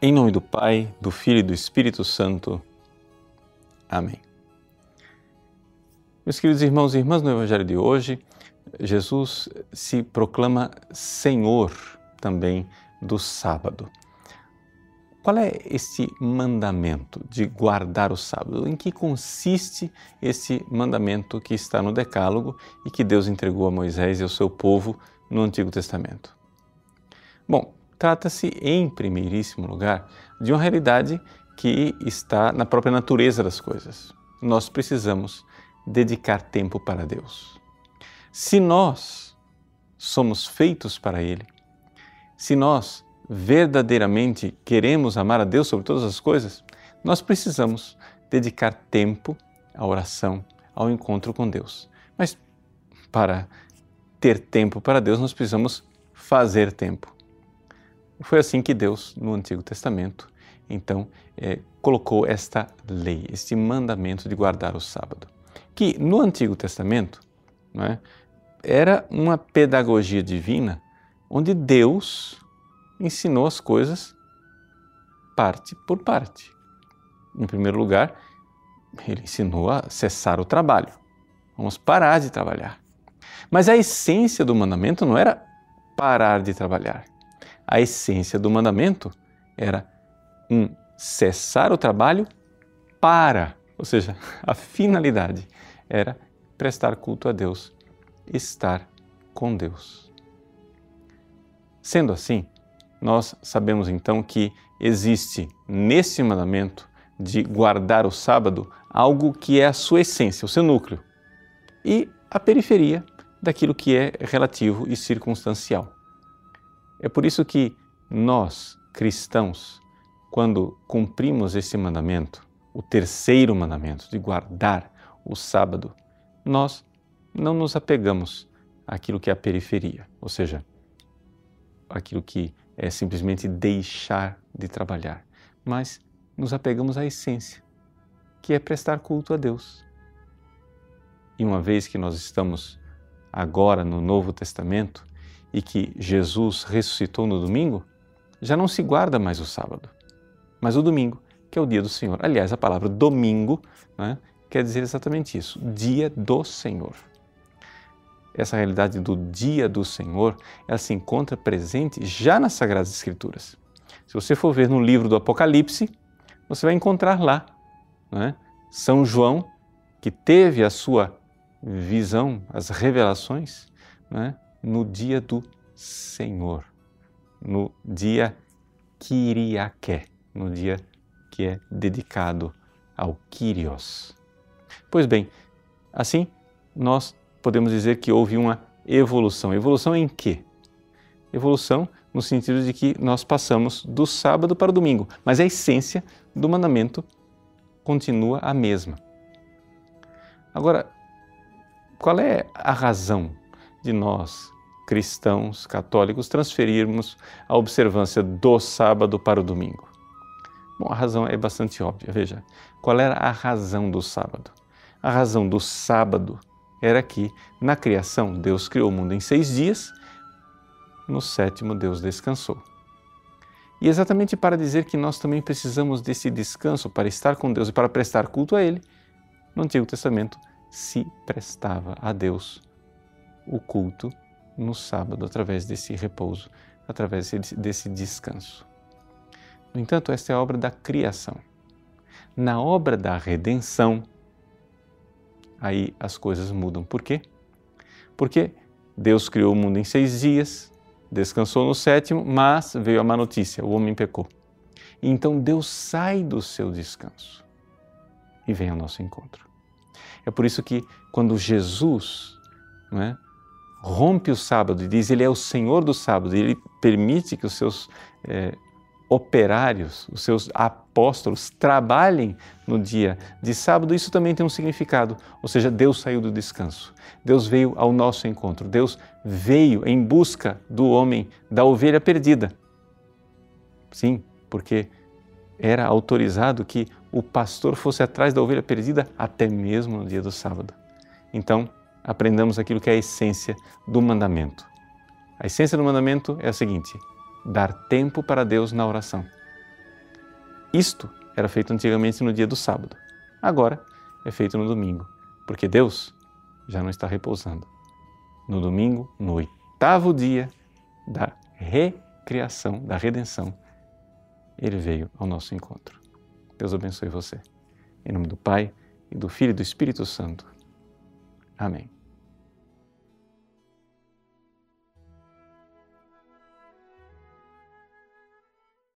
Em nome do Pai, do Filho e do Espírito Santo. Amém. Meus queridos irmãos e irmãs, no Evangelho de hoje, Jesus se proclama Senhor também do sábado. Qual é esse mandamento de guardar o sábado? Em que consiste esse mandamento que está no Decálogo e que Deus entregou a Moisés e ao seu povo no Antigo Testamento? Bom, trata-se, em primeiríssimo lugar, de uma realidade que está na própria natureza das coisas. Nós precisamos dedicar tempo para Deus. Se nós somos feitos para Ele, se nós verdadeiramente queremos amar a Deus sobre todas as coisas, nós precisamos dedicar tempo à oração, ao encontro com Deus. Mas para ter tempo para Deus, nós precisamos fazer tempo. Foi assim que Deus, no Antigo Testamento, então, é, colocou esta lei, este mandamento de guardar o sábado. Que no Antigo Testamento é, era uma pedagogia divina onde Deus ensinou as coisas parte por parte. Em primeiro lugar, ele ensinou a cessar o trabalho. Vamos parar de trabalhar. Mas a essência do mandamento não era parar de trabalhar a essência do mandamento era um cessar o trabalho para, ou seja, a finalidade era prestar culto a Deus, estar com Deus. Sendo assim, nós sabemos então que existe nesse mandamento de guardar o sábado algo que é a sua essência, o seu núcleo, e a periferia daquilo que é relativo e circunstancial. É por isso que nós, cristãos, quando cumprimos esse mandamento, o terceiro mandamento de guardar o sábado, nós não nos apegamos àquilo que é a periferia, ou seja, aquilo que é simplesmente deixar de trabalhar, mas nos apegamos à essência, que é prestar culto a Deus. E uma vez que nós estamos agora no Novo Testamento, e que Jesus ressuscitou no domingo, já não se guarda mais o sábado, mas o domingo, que é o dia do Senhor. Aliás, a palavra domingo né, quer dizer exatamente isso, dia do Senhor. Essa realidade do dia do Senhor, ela se encontra presente já nas Sagradas Escrituras. Se você for ver no livro do Apocalipse, você vai encontrar lá né, São João, que teve a sua visão, as revelações, né, no dia do Senhor, no dia Kyriaké, no dia que é dedicado ao Kyrios. Pois bem, assim nós podemos dizer que houve uma evolução. Evolução em quê? Evolução no sentido de que nós passamos do sábado para o domingo, mas a essência do mandamento continua a mesma. Agora, qual é a razão de nós, cristãos católicos, transferirmos a observância do sábado para o domingo? Bom, a razão é bastante óbvia. Veja, qual era a razão do sábado? A razão do sábado era que, na criação, Deus criou o mundo em seis dias, no sétimo, Deus descansou. E exatamente para dizer que nós também precisamos desse descanso para estar com Deus e para prestar culto a Ele, no Antigo Testamento se prestava a Deus o culto no sábado através desse repouso, através desse descanso. No entanto, esta é a obra da criação. Na obra da redenção, aí as coisas mudam. Por quê? Porque Deus criou o mundo em seis dias, descansou no sétimo, mas veio a má notícia: o homem pecou. Então Deus sai do seu descanso e vem ao nosso encontro. É por isso que quando Jesus não é, rompe o sábado e diz ele é o Senhor do sábado, e ele permite que os seus é, operários, os seus apóstolos trabalhem no dia de sábado, isso também tem um significado. Ou seja, Deus saiu do descanso. Deus veio ao nosso encontro. Deus veio em busca do homem, da ovelha perdida. Sim, porque era autorizado que o pastor fosse atrás da ovelha perdida até mesmo no dia do sábado. Então, aprendamos aquilo que é a essência do mandamento. A essência do mandamento é a seguinte: dar tempo para Deus na oração. Isto era feito antigamente no dia do sábado. Agora é feito no domingo, porque Deus já não está repousando. No domingo, no oitavo dia da recriação, da redenção, ele veio ao nosso encontro. Deus abençoe você. Em nome do Pai, e do Filho e do Espírito Santo. Amém.